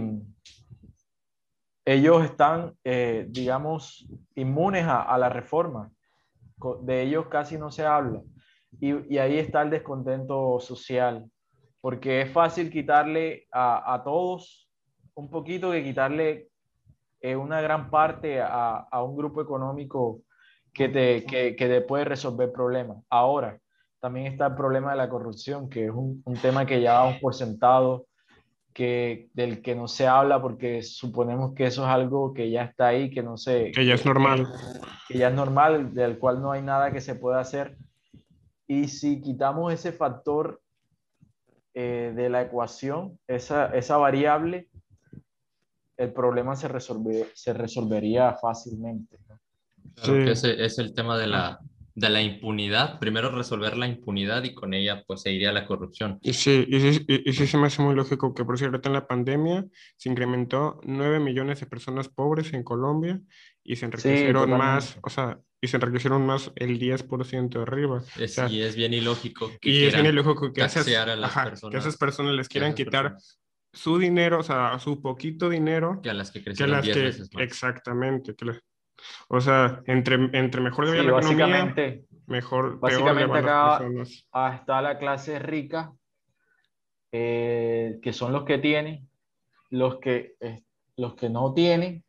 ellos están, eh, digamos, inmunes a, a, la reforma. De ellos casi no se habla. Y, y ahí está el descontento social porque es fácil quitarle a, a todos un poquito que quitarle eh, una gran parte a, a, un grupo económico que te, que, que te puede resolver problemas. Ahora, también está el problema de la corrupción, que es un, un tema que ya damos por sentado, que, del que no se habla porque suponemos que eso es algo que ya está ahí, que no sé.
Que ya es normal.
Que, ya es normal, del cual no hay nada que se pueda hacer. Y si quitamos ese factor eh, de la ecuación, esa, esa variable, el problema se, resolve, se resolvería fácilmente.
ese es el tema de la, de la impunidad. Primero resolver la impunidad y con ella pues se iría la corrupción.
Y sí, y sí, y, sí se me hace muy lógico que por cierto en la pandemia se incrementó 9 millones de personas pobres en Colombia y se enriquecieron más, o sea, y se enriquecieron más el 10% de arriba.
Es, y es bien ilógico.
Que y es bien ilógico que, esas, que esas personas les quieran quitar su dinero, o sea, su poquito dinero.
Que a las que crecieron 10 veces más.
Exactamente. O sea, entre, entre mejor de la economía, mejor,
básicamente acá está la clase rica, eh, que son los que tienen, los que, eh, los que no tienen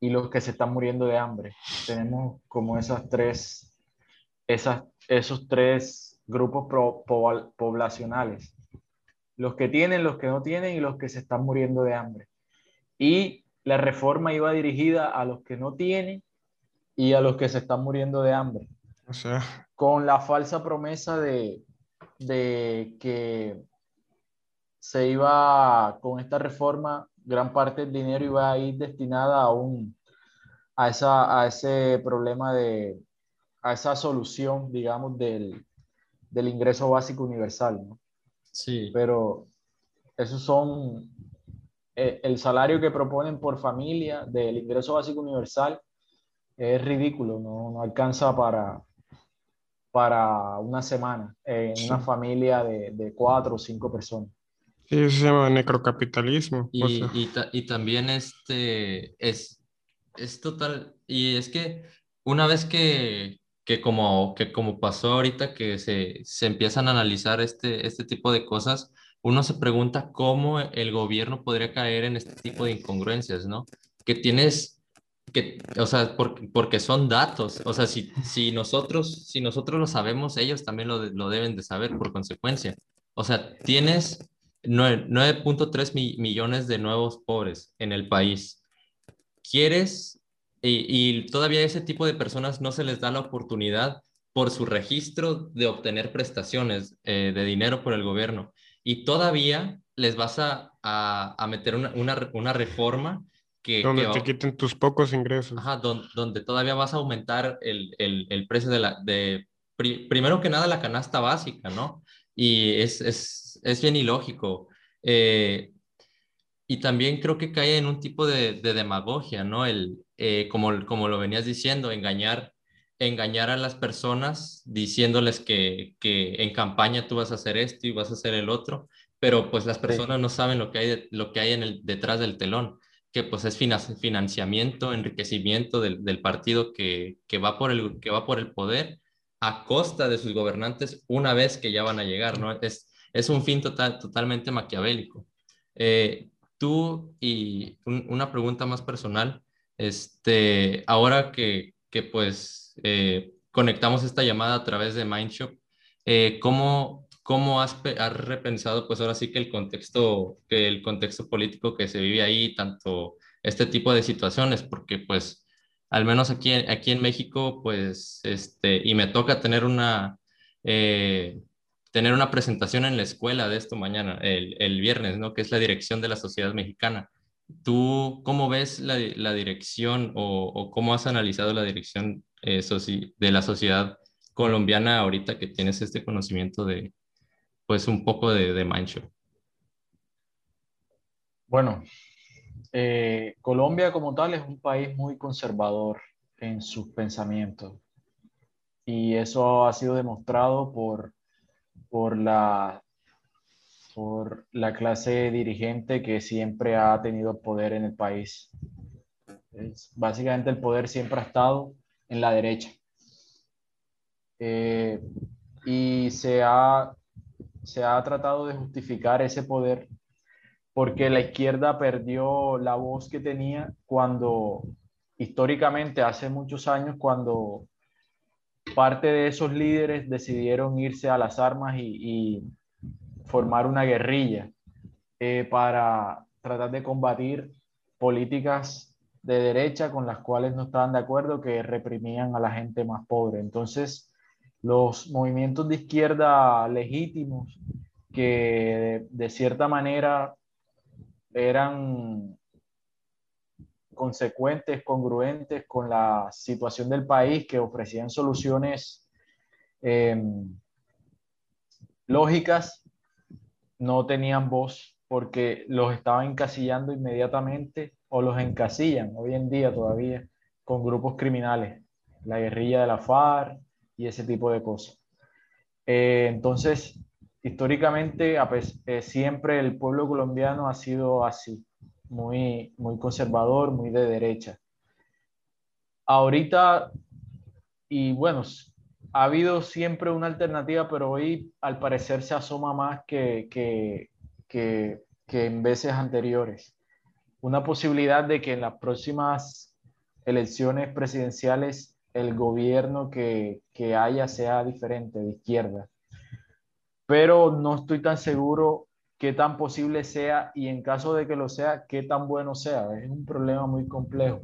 y los que se están muriendo de hambre. Tenemos como esas tres, esas, esos tres grupos poblacionales los que tienen, los que no tienen y los que se están muriendo de hambre. Y la reforma iba dirigida a los que no tienen y a los que se están muriendo de hambre.
O sea.
Con la falsa promesa de, de que se iba, con esta reforma, gran parte del dinero iba a ir destinada a, un, a, esa, a ese problema de, a esa solución, digamos, del, del ingreso básico universal. ¿no?
Sí.
Pero esos son eh, el salario que proponen por familia del ingreso básico universal es ridículo, no, no alcanza para, para una semana en una familia de, de, cuatro o cinco personas.
Sí, eso se llama necrocapitalismo.
Y, y, y, también este es, es total, y es que una vez que, que como, que como pasó ahorita que se, se empiezan a analizar este, este tipo de cosas, uno se pregunta cómo el gobierno podría caer en este tipo de incongruencias, ¿no? Que tienes, que, o sea, porque, porque son datos, o sea, si, si, nosotros, si nosotros lo sabemos, ellos también lo, lo deben de saber por consecuencia. O sea, tienes 9.3 millones de nuevos pobres en el país. ¿Quieres y, todavía a ese tipo de personas no se les da la oportunidad por su registro de obtener prestaciones eh, de dinero por el gobierno. Y todavía les vas a, a, meter una, una, una, reforma que...
Donde te quiten tus pocos ingresos.
Ajá, donde todavía vas a aumentar el, el, el precio de la... De, primero que nada, la canasta básica, ¿no? Y es, es, es bien ilógico. Eh, y también creo que cae en un tipo de, de demagogia, ¿no? El, eh, como, como lo venías diciendo, engañar, engañar a las personas diciéndoles que, que, en campaña tú vas a hacer esto y vas a hacer el otro, pero pues las personas no saben lo que hay, lo que hay en el, detrás del telón, que pues es financiamiento, enriquecimiento del, del partido que, que, va por el, que va por el poder a costa de sus gobernantes una vez que ya van a llegar, ¿no? Es, es un fin total, totalmente maquiavélico. Eh, tú, y una pregunta más personal, este, ahora que, que pues eh, conectamos esta llamada a través de Mindshop, eh, ¿cómo, cómo has, has, repensado pues ahora sí que el contexto, que el contexto político que se vive ahí, tanto este tipo de situaciones? Porque pues al menos aquí, aquí en México, pues, este, y me toca tener una, eh, tener una presentación en la escuela de esto mañana, el, el, viernes, ¿no? Que es la dirección de la sociedad mexicana. ¿Tú cómo ves la, la dirección o, o, cómo has analizado la dirección eh, de la sociedad colombiana ahorita que tienes este conocimiento de, pues, un poco de, de Mancho?
Bueno, eh, Colombia como tal es un país muy conservador en sus pensamientos y eso ha sido demostrado por, por la por la clase dirigente que siempre ha tenido poder en el país. básicamente el poder siempre ha estado en la derecha. Eh, y se ha, se ha tratado de justificar ese poder porque la izquierda perdió la voz que tenía cuando, históricamente, hace muchos años, cuando parte de esos líderes decidieron irse a las armas y formar una guerrilla eh, para tratar de combatir políticas de derecha con las cuales no estaban de acuerdo, que reprimían a la gente más pobre. Entonces, los movimientos de izquierda legítimos, que de, cierta manera eran consecuentes, congruentes con la situación del país, que ofrecían soluciones em, lógicas, no tenían voz porque los estaban encasillando inmediatamente o los encasillan hoy en día todavía con grupos criminales. la guerrilla de la FARC y ese tipo de cosas. Eh, entonces, históricamente, eh, siempre el pueblo colombiano ha sido así, muy, muy conservador, muy de derecha. Ahorita, y bueno, ha habido siempre una alternativa, pero hoy al parecer se asoma más que, que, que, que en veces anteriores. Una posibilidad de que en las próximas elecciones presidenciales el gobierno que, que haya sea diferente, de izquierda. Pero no estoy tan seguro qué tan posible sea y en caso de que lo sea, qué tan bueno sea. Es un problema muy complejo.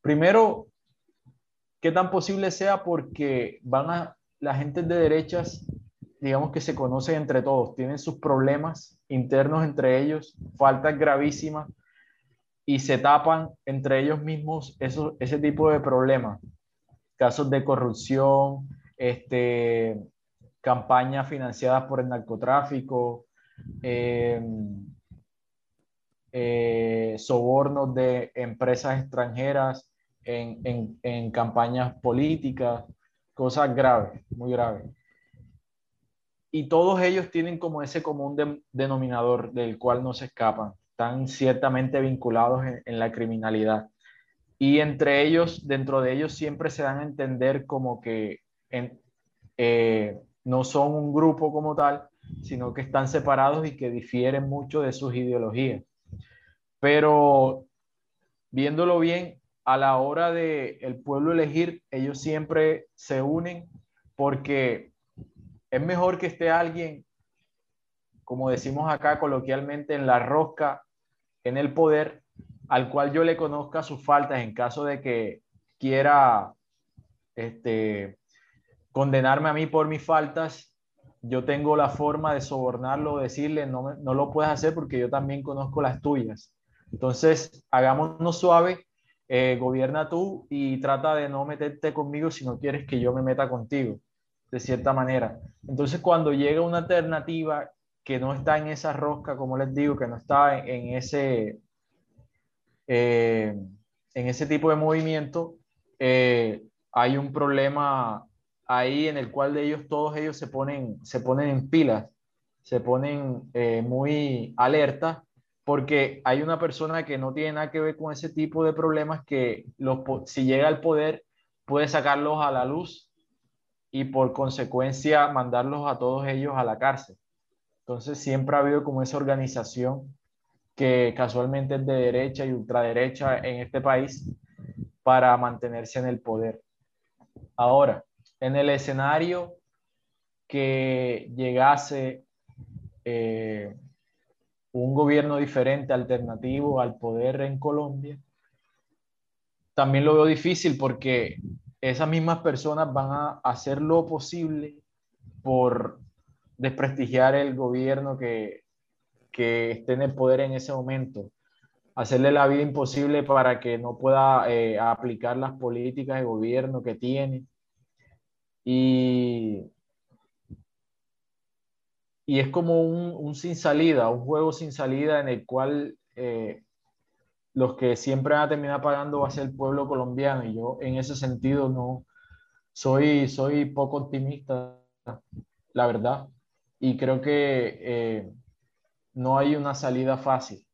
Primero, qué tan posible sea porque van a, la gente de derechas, digamos que se conocen entre todos, tienen sus problemas internos entre ellos, faltas gravísimas y se tapan entre ellos mismos eso, ese tipo de problemas. Casos de corrupción, este, campañas financiadas por el narcotráfico, em, eh, sobornos de empresas extranjeras en, en, en campañas políticas, cosas graves, muy graves. Y todos ellos tienen como ese común denominador del cual no se escapan están ciertamente vinculados en, la criminalidad. Y entre ellos, dentro de ellos, siempre se dan a entender como que eh, no son un grupo como tal, sino que están separados y que difieren mucho de sus ideologías. Pero viéndolo bien, a la hora de el pueblo elegir, ellos siempre se unen porque es mejor que esté alguien, como decimos acá coloquialmente, en la rosca en el poder al cual yo le conozca sus faltas en caso de que quiera este, condenarme a mí por mis faltas, yo tengo la forma de sobornarlo, decirle, no, no lo puedes hacer porque yo también conozco las tuyas. Entonces, hagámonos suave, eh, gobierna tú y trata de no meterte conmigo si no quieres que yo me meta contigo, de cierta manera. Entonces, cuando llega una alternativa que no está en esa rosca, como les digo, que no está en, ese, eh, en ese tipo de movimiento, eh, hay un problema ahí en el cual de ellos, todos ellos se ponen, se ponen en pilas, se ponen eh, muy alerta, porque hay una persona que no tiene nada que ver con ese tipo de problemas que los, si llega al poder puede sacarlos a la luz y por consecuencia mandarlos a todos ellos a la cárcel. Entonces siempre ha habido como esa organización que casualmente es de derecha y ultraderecha en este país para mantenerse en el poder. Ahora, en el escenario que llegase eh, un gobierno diferente, alternativo al poder en Colombia, también lo veo difícil porque esas mismas personas van a hacer lo posible por desprestigiar el gobierno que, que esté en el poder en ese momento, hacerle la vida imposible para que no pueda eh, aplicar las políticas de gobierno que tiene. Y, y es como un, un, sin salida, un juego sin salida en el cual eh, los que siempre van a terminar pagando va a ser el pueblo colombiano. Y yo en ese sentido no soy, soy poco optimista, la verdad y creo que eh, no hay una salida fácil.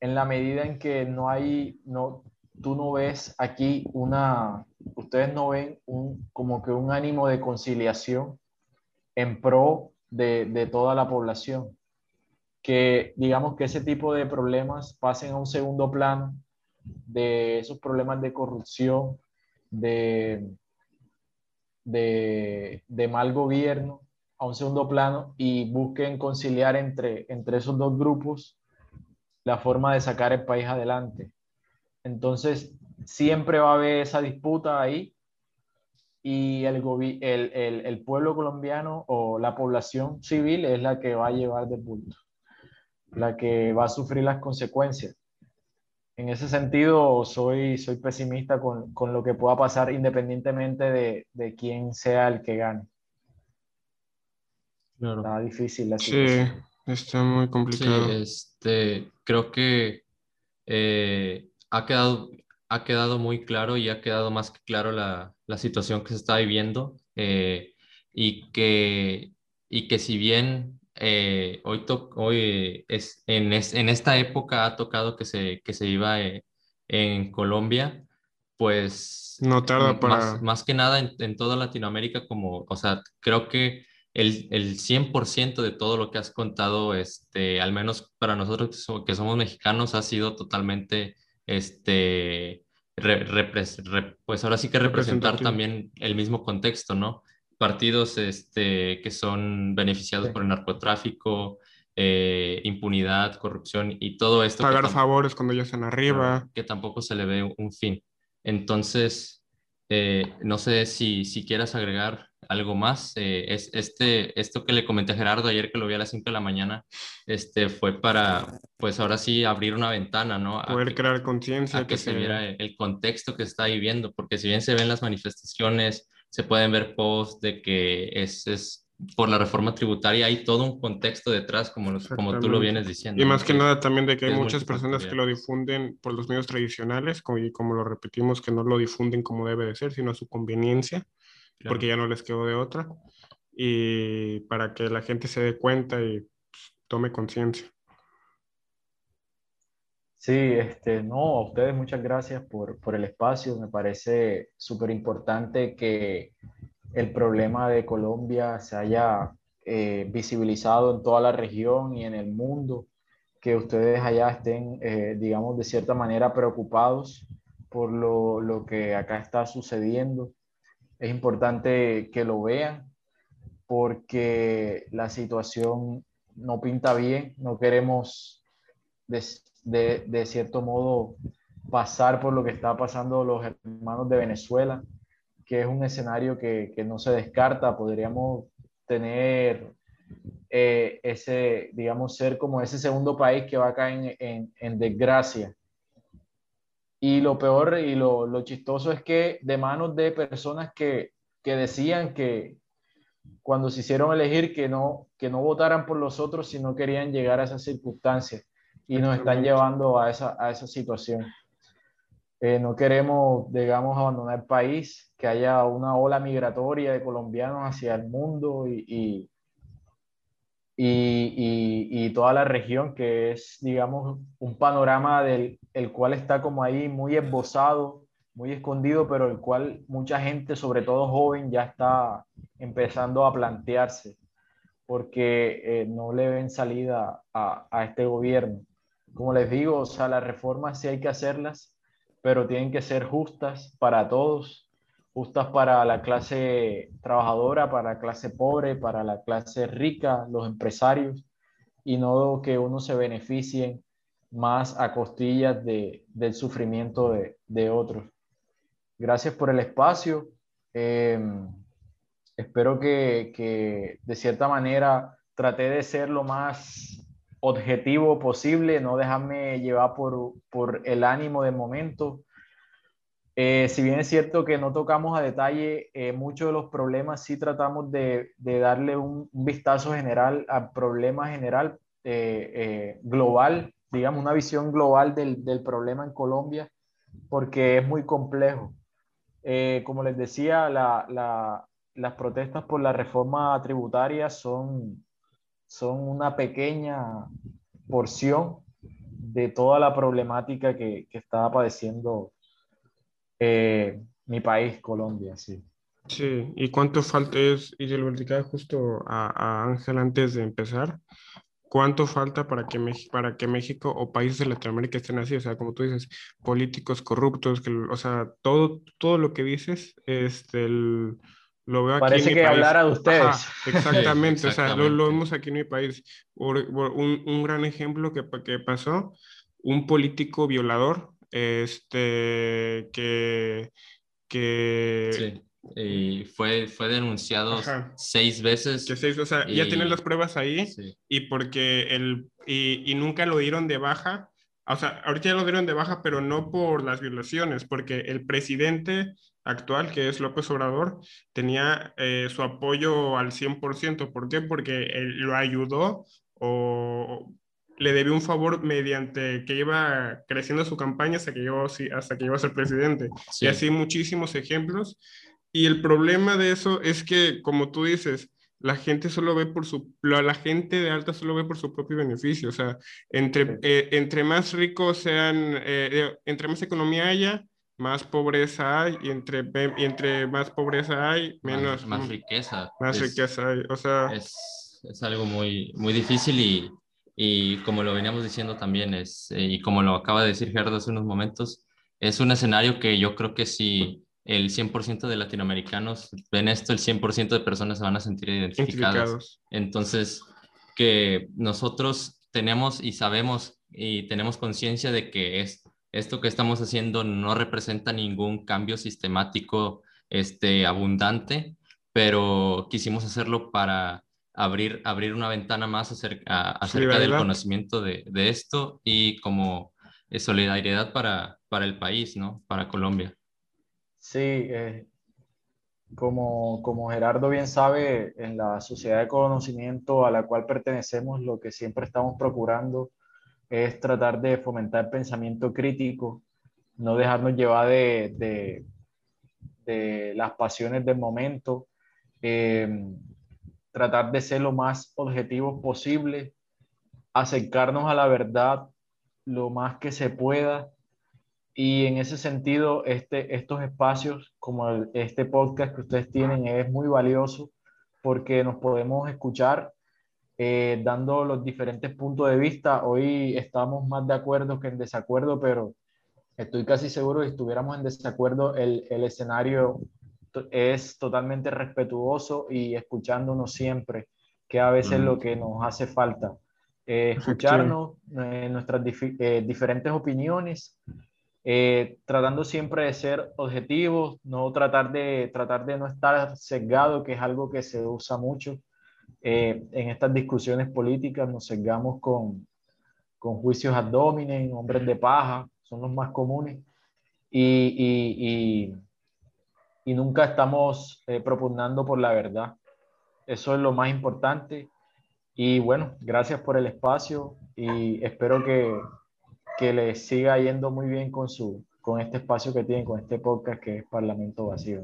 En la medida en que no hay, no, tú no ves aquí una, ustedes no ven un, como que un ánimo de conciliación en pro de, de toda la población. Que digamos que ese tipo de problemas pasen a un segundo plano, de esos problemas de corrupción, de, de, de mal gobierno, a un segundo plano y busquen conciliar entre, entre esos dos grupos la forma de sacar el país adelante. Entonces, siempre va a haber esa disputa ahí y el, el, el, el, pueblo colombiano o la población civil es la que va a llevar de punto, la que va a sufrir las consecuencias. En ese sentido, soy, soy pesimista con, con lo que pueda pasar independientemente de, de quién sea el que gane. Está difícil la
Sí, está muy complicado.
este, creo que eh, ha, quedado, ha quedado muy claro y ha quedado más que claro la, la situación que se está viviendo eh, y, que, y que si bien eh, hoy, hoy es, en, en, esta época ha tocado que se, que se viva eh, en Colombia, pues
no tarda para...
más, más que nada en, en, toda Latinoamérica, como, o sea, creo que el, el 100% de todo lo que has contado, este, al menos para nosotros que somos mexicanos, ha sido totalmente, este, pues ahora sí que representar también el mismo contexto, ¿no? Partidos este, que son beneficiados por el narcotráfico, eh, impunidad, corrupción y todo esto.
Pagar favores cuando ya están arriba.
Que tampoco se le ve un fin. Entonces, eh, no sé si, si quieras agregar algo más. Eh, es, este, esto que le comenté a Gerardo ayer que lo vi a las 5 de la mañana, este, fue para, pues ahora sí, abrir una ventana, ¿no?
Poder crear conciencia.
que, que, se viera el contexto que está viviendo, porque si bien se ven las manifestaciones, se pueden ver posts de que es, es por la reforma tributaria hay todo un contexto detrás, como, como tú lo vienes diciendo.
Y más que nada también de que hay muchas personas que lo difunden por los medios tradicionales, como, y como lo repetimos, que no lo difunden como debe de ser, sino a su conveniencia, porque ya no les quedó de otra, y para que la gente se dé cuenta y pues, tome conciencia.
Sí, este, no, a ustedes muchas gracias por, por el espacio. Me parece súper importante que el problema de Colombia se haya eh, visibilizado en toda la región y en el mundo, que ustedes allá estén, eh, digamos, de cierta manera preocupados por lo, lo, que acá está sucediendo. Es importante que lo vean porque la situación no pinta bien, no queremos de, cierto modo pasar por lo que está pasando los hermanos de Venezuela que es un escenario que, no se descarta. Podríamos tener eh, ese, digamos, ser como ese segundo país que va a caer en, en, desgracia. Y lo peor y lo, lo, chistoso es que de manos de personas que, que decían que cuando se hicieron elegir que no, que no votaran por los otros si no querían llegar a esas circunstancias y nos están llevando a esa, a esa situación. Eh, no queremos, digamos, abandonar el país, que haya una ola migratoria de colombianos hacia el mundo y, y, y, y, toda la región, que es, digamos, un panorama del el cual está como ahí muy esbozado, muy escondido, pero el cual mucha gente, sobre todo joven, ya está empezando a plantearse, porque eh, no le ven salida a, a este gobierno. Como les digo, o sea, las reformas sí hay que hacerlas, pero tienen que ser justas para todos, justas para la clase trabajadora, para la clase pobre, para la clase rica, los empresarios, y no que uno se beneficie más a costillas de, del sufrimiento de, de, otros. Gracias por el espacio. Eh, espero que, que de cierta manera traté de ser lo más objetivo posible, no dejarme llevar por, por el ánimo de momento. Eh, si bien es cierto que no tocamos a detalle eh, muchos de los problemas, sí tratamos de, de darle un, vistazo general al problema general eh, global, digamos, una visión global del, del, problema en Colombia, porque es muy complejo. como les decía, la, la, las protestas por la reforma tributaria son son una pequeña porción de toda la problemática que, que estaba padeciendo eh, mi país, Colombia, sí.
Sí, y cuánto falta es, y se lo platicaba justo a Ángel antes de empezar, cuánto falta para que, México, para que México o países de Latinoamérica estén así, o sea, como tú dices, políticos corruptos, que, o sea, todo, todo lo que dices, este, el, lo veo
Parece
aquí
que hablara de ustedes.
exactamente, o sea, lo, lo, vemos aquí en mi país. Por, por un, un, gran ejemplo que, que pasó, un político violador, este, que... que
sí. Y fue, fue denunciado Ajá. seis veces.
Que seis, o sea, y... ya tienen las pruebas ahí sí. y porque el, y, y nunca lo dieron de baja. O sea, ahorita ya lo dieron de baja, pero no por las violaciones, porque el presidente actual, que es López Obrador, tenía eh, su apoyo al 100%. ¿Por qué? Porque él lo ayudó o le debió un favor mediante que iba creciendo su campaña hasta que llegó, hasta que llegó a ser presidente. Y así muchísimos ejemplos. Y el problema de eso es que, como tú dices, la gente solo ve por su, la gente de alta solo ve por su propio beneficio. O sea, entre, eh, entre más ricos sean, eh, entre más economía haya, más pobreza hay, y entre, y entre más pobreza hay, menos...
Más, riqueza.
Más riqueza hay, o sea...
Es, es, algo muy, muy difícil y, y como lo veníamos diciendo también, es, eh, y como lo acaba de decir Gerardo hace unos momentos, es un escenario que yo creo que si el 100% de latinoamericanos ven esto, el 100% de personas se van a sentir identificadas. Entonces, que nosotros tenemos y sabemos y tenemos conciencia de que es, esto que estamos haciendo no representa ningún cambio sistemático este, abundante, pero quisimos hacerlo para abrir, abrir una ventana más acerca, acerca del conocimiento de, de, esto y como solidaridad para, para el país, ¿no? Para Colombia.
Sí, eh, como, como Gerardo bien sabe, en la sociedad de conocimiento a la cual pertenecemos, lo que siempre estamos procurando es tratar de fomentar pensamiento crítico, no dejarnos llevar de, de, las pasiones del momento, eh, tratar de ser lo más objetivos posible, acercarnos a la verdad lo más que se pueda y en ese sentido, este, estos espacios como este podcast que ustedes tienen es muy valioso porque nos podemos escuchar eh, dando los diferentes puntos de vista. Hoy estamos más de acuerdo que en desacuerdo, pero estoy casi seguro que si estuviéramos en desacuerdo, el, el escenario es totalmente respetuoso y escuchándonos siempre, que a veces es lo que nos hace falta. Eh, escucharnos, eh, nuestras diferentes opiniones eh, tratando siempre de ser objetivos, no tratar de, tratar de no estar sesgado, que es algo que se usa mucho eh, en estas discusiones políticas, nos sesgamos con, con juicios abdomen, hombres de paja, son los más comunes, y, y, y, nunca estamos eh, propugnando por la verdad. Eso es lo más importante. Y bueno, gracias por el espacio y espero que, que les siga yendo muy bien con, su, con este espacio que tienen, con este podcast que es Parlamento Vacío.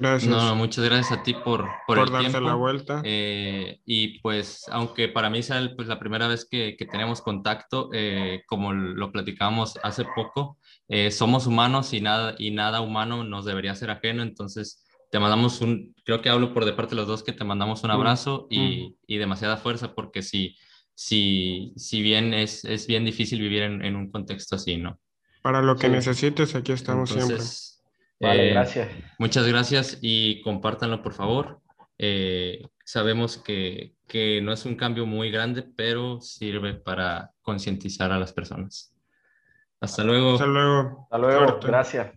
Gracias. No, muchas gracias a ti por, por, por
el tiempo. la vuelta.
Eh, y pues, aunque para mí sea pues, la primera vez que, que tenemos contacto, eh, como lo platicamos hace poco, eh, somos humanos y nada, y nada humano nos debería ser ajeno. Entonces, te mandamos un, creo que hablo por de parte de los dos, que te mandamos un mm. abrazo y, mm. y demasiada fuerza, porque si si, si bien es, es bien difícil vivir en, en, un contexto así, ¿no?
Para lo que necesites, aquí estamos siempre.
Vale, eh, gracias.
Muchas gracias y compártanlo, por favor. Eh, sabemos que, que no es un cambio muy grande, pero sirve para concientizar a las personas. Hasta luego.
Hasta luego.
Hasta luego. Gracias.